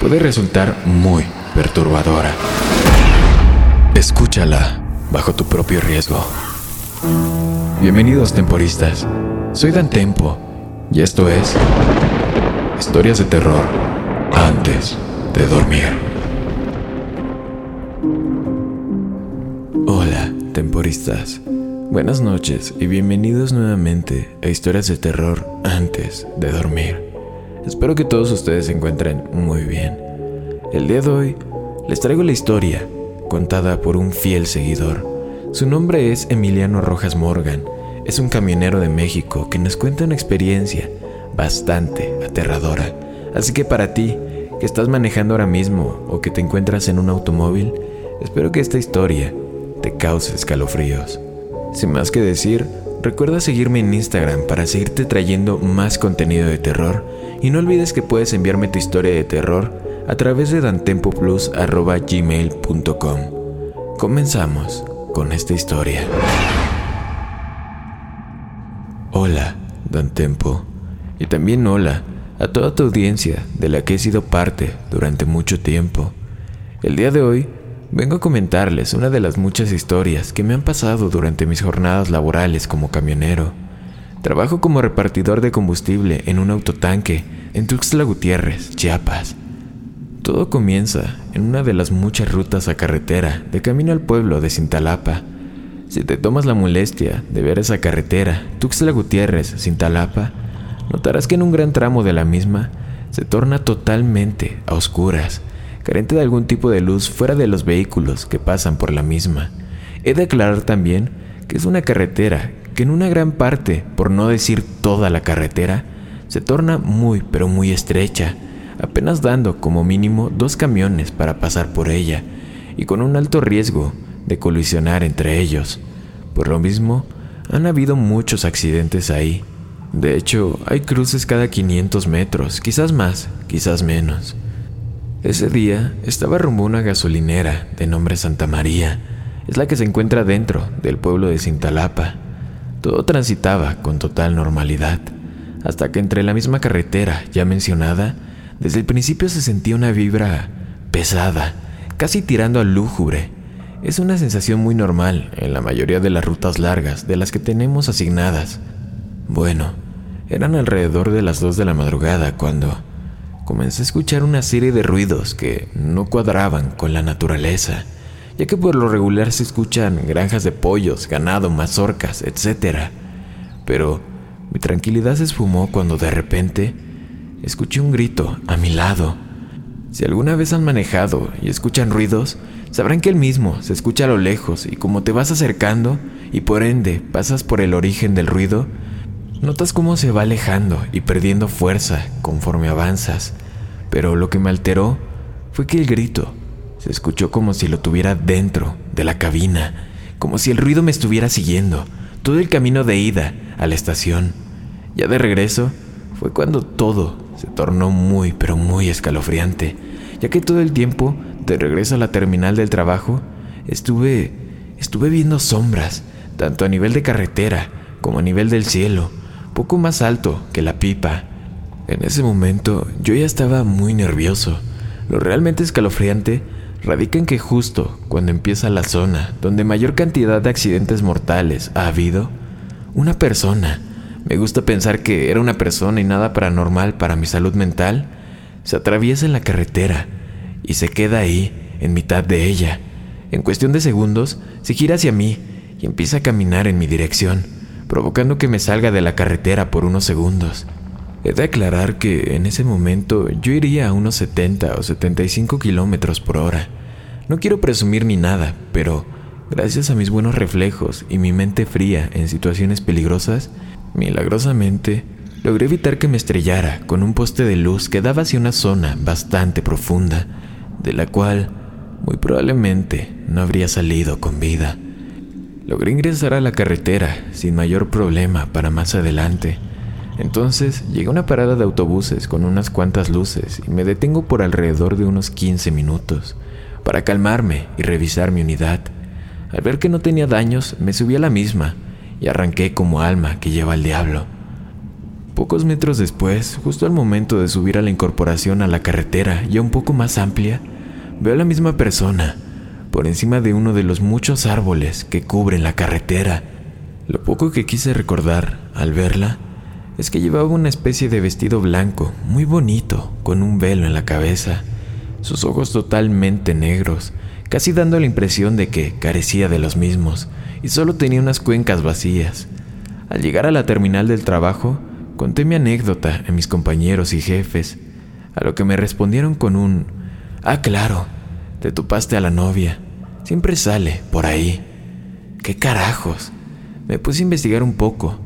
puede resultar muy perturbadora. Escúchala bajo tu propio riesgo. Bienvenidos temporistas. Soy Dan Tempo y esto es Historias de terror antes de dormir. Hola, temporistas. Buenas noches y bienvenidos nuevamente a Historias de Terror antes de dormir. Espero que todos ustedes se encuentren muy bien. El día de hoy les traigo la historia contada por un fiel seguidor. Su nombre es Emiliano Rojas Morgan. Es un camionero de México que nos cuenta una experiencia bastante aterradora. Así que para ti, que estás manejando ahora mismo o que te encuentras en un automóvil, espero que esta historia te cause escalofríos. Sin más que decir, recuerda seguirme en Instagram para seguirte trayendo más contenido de terror y no olvides que puedes enviarme tu historia de terror a través de dantempoplus.gmail.com. Comenzamos con esta historia. Hola, Dantempo. Y también hola a toda tu audiencia de la que he sido parte durante mucho tiempo. El día de hoy Vengo a comentarles una de las muchas historias que me han pasado durante mis jornadas laborales como camionero. Trabajo como repartidor de combustible en un autotanque en Tuxtla Gutiérrez, Chiapas. Todo comienza en una de las muchas rutas a carretera de camino al pueblo de Cintalapa. Si te tomas la molestia de ver esa carretera, Tuxtla Gutiérrez, Cintalapa, notarás que en un gran tramo de la misma se torna totalmente a oscuras carente de algún tipo de luz fuera de los vehículos que pasan por la misma. He de aclarar también que es una carretera que en una gran parte, por no decir toda la carretera, se torna muy pero muy estrecha, apenas dando como mínimo dos camiones para pasar por ella, y con un alto riesgo de colisionar entre ellos. Por lo mismo, han habido muchos accidentes ahí. De hecho, hay cruces cada 500 metros, quizás más, quizás menos. Ese día estaba rumbo a una gasolinera de nombre Santa María. Es la que se encuentra dentro del pueblo de Cintalapa. Todo transitaba con total normalidad, hasta que entre la misma carretera ya mencionada, desde el principio se sentía una vibra pesada, casi tirando al lúgubre. Es una sensación muy normal en la mayoría de las rutas largas de las que tenemos asignadas. Bueno, eran alrededor de las 2 de la madrugada cuando comencé a escuchar una serie de ruidos que no cuadraban con la naturaleza, ya que por lo regular se escuchan granjas de pollos, ganado, mazorcas, etc. Pero mi tranquilidad se esfumó cuando de repente escuché un grito a mi lado. Si alguna vez han manejado y escuchan ruidos, sabrán que el mismo se escucha a lo lejos y como te vas acercando y por ende pasas por el origen del ruido, Notas cómo se va alejando y perdiendo fuerza conforme avanzas, pero lo que me alteró fue que el grito se escuchó como si lo tuviera dentro de la cabina, como si el ruido me estuviera siguiendo todo el camino de ida a la estación. Ya de regreso fue cuando todo se tornó muy pero muy escalofriante, ya que todo el tiempo de regreso a la terminal del trabajo estuve estuve viendo sombras, tanto a nivel de carretera como a nivel del cielo poco más alto que la pipa. En ese momento yo ya estaba muy nervioso. Lo realmente escalofriante radica en que justo cuando empieza la zona donde mayor cantidad de accidentes mortales ha habido, una persona, me gusta pensar que era una persona y nada paranormal para mi salud mental, se atraviesa en la carretera y se queda ahí, en mitad de ella. En cuestión de segundos, se gira hacia mí y empieza a caminar en mi dirección provocando que me salga de la carretera por unos segundos. He de aclarar que en ese momento yo iría a unos 70 o 75 kilómetros por hora. No quiero presumir ni nada, pero gracias a mis buenos reflejos y mi mente fría en situaciones peligrosas, milagrosamente logré evitar que me estrellara con un poste de luz que daba hacia una zona bastante profunda, de la cual muy probablemente no habría salido con vida. Logré ingresar a la carretera sin mayor problema para más adelante. Entonces llegué a una parada de autobuses con unas cuantas luces y me detengo por alrededor de unos 15 minutos para calmarme y revisar mi unidad. Al ver que no tenía daños, me subí a la misma y arranqué como alma que lleva al diablo. Pocos metros después, justo al momento de subir a la incorporación a la carretera ya un poco más amplia, veo a la misma persona por encima de uno de los muchos árboles que cubren la carretera. Lo poco que quise recordar al verla es que llevaba una especie de vestido blanco, muy bonito, con un velo en la cabeza, sus ojos totalmente negros, casi dando la impresión de que carecía de los mismos y solo tenía unas cuencas vacías. Al llegar a la terminal del trabajo, conté mi anécdota a mis compañeros y jefes, a lo que me respondieron con un, ah, claro, te topaste a la novia, siempre sale por ahí. ¿Qué carajos? Me puse a investigar un poco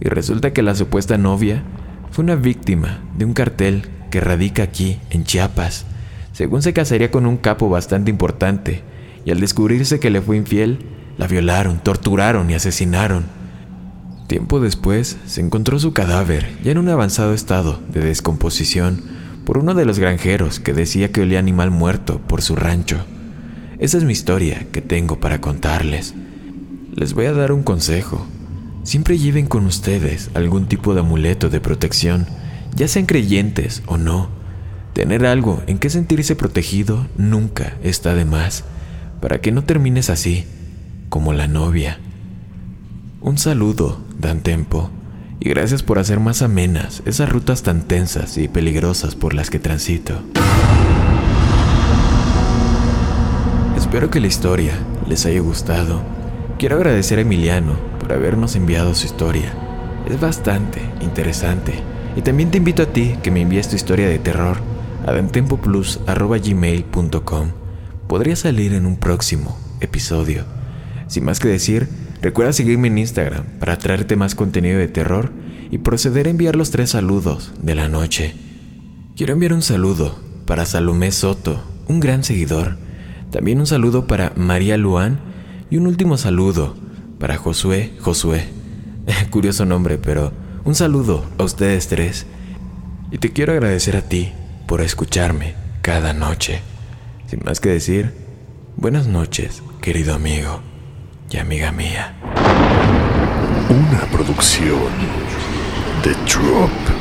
y resulta que la supuesta novia fue una víctima de un cartel que radica aquí, en Chiapas. Según se casaría con un capo bastante importante, y al descubrirse que le fue infiel, la violaron, torturaron y asesinaron. Tiempo después se encontró su cadáver ya en un avanzado estado de descomposición por uno de los granjeros que decía que olía animal muerto por su rancho. Esa es mi historia que tengo para contarles. Les voy a dar un consejo. Siempre lleven con ustedes algún tipo de amuleto de protección, ya sean creyentes o no. Tener algo en que sentirse protegido nunca está de más, para que no termines así, como la novia. Un saludo, Dan Tempo, y gracias por hacer más amenas esas rutas tan tensas y peligrosas por las que transito. Espero que la historia les haya gustado. Quiero agradecer a Emiliano por habernos enviado su historia. Es bastante interesante. Y también te invito a ti que me envíes tu historia de terror a dentempoplus.gmail.com. Podría salir en un próximo episodio. Sin más que decir, recuerda seguirme en Instagram para traerte más contenido de terror y proceder a enviar los tres saludos de la noche. Quiero enviar un saludo para Salomé Soto, un gran seguidor. También un saludo para María Luán y un último saludo para Josué, Josué. Curioso nombre, pero un saludo a ustedes tres. Y te quiero agradecer a ti por escucharme cada noche. Sin más que decir, buenas noches, querido amigo y amiga mía. Una producción de Drop.